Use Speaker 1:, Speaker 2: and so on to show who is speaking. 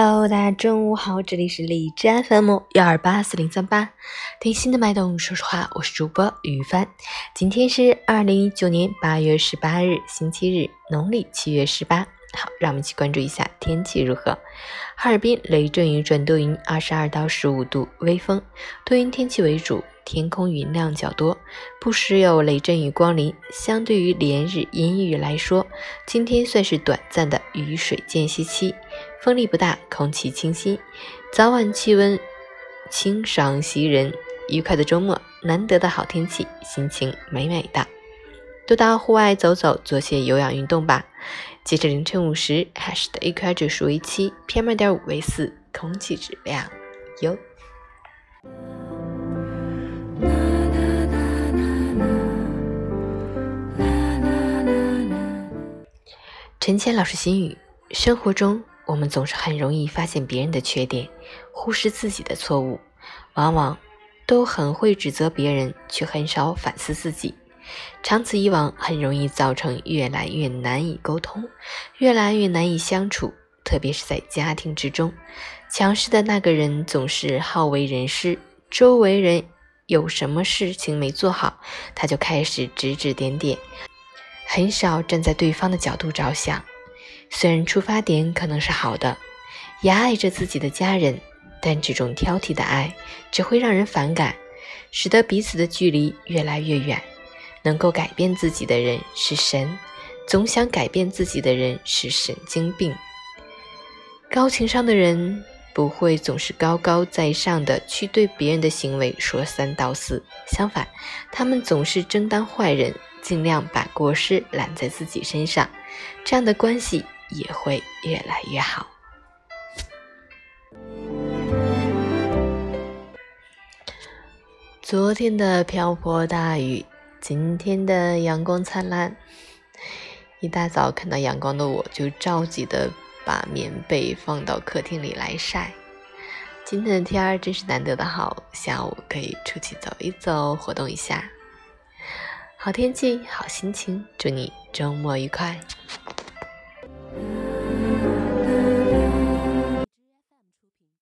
Speaker 1: Hello，大家中午好，这里是荔枝 FM 幺二八四零三八，听心的脉动，说实话，我是主播于帆。今天是二零一九年八月十八日，星期日，农历七月十八。好，让我们一起关注一下天气如何。哈尔滨雷阵雨转多云，二十二到十五度，微风，多云天气为主，天空云量较多，不时有雷阵雨光临。相对于连日阴雨来说，今天算是短暂的雨水间隙期。风力不大，空气清新，早晚气温清爽袭人。愉快的周末，难得的好天气，心情美美的。多到户外走走，做些有氧运动吧。截至凌晨五时，，Hash 的 AQI 指数为七，PM 二点五为四，空气质量优。陈谦老师心语：生活中。我们总是很容易发现别人的缺点，忽视自己的错误，往往都很会指责别人，却很少反思自己。长此以往，很容易造成越来越难以沟通，越来越难以相处。特别是在家庭之中，强势的那个人总是好为人师，周围人有什么事情没做好，他就开始指指点点，很少站在对方的角度着想。虽然出发点可能是好的，也爱着自己的家人，但这种挑剔的爱只会让人反感，使得彼此的距离越来越远。能够改变自己的人是神，总想改变自己的人是神经病。高情商的人不会总是高高在上的去对别人的行为说三道四，相反，他们总是争当坏人，尽量把过失揽在自己身上，这样的关系。也会越来越好。昨天的瓢泼大雨，今天的阳光灿烂。一大早看到阳光的我，就着急的把棉被放到客厅里来晒。今天的天儿真是难得的好，下午可以出去走一走，活动一下。好天气，好心情，祝你周末愉快。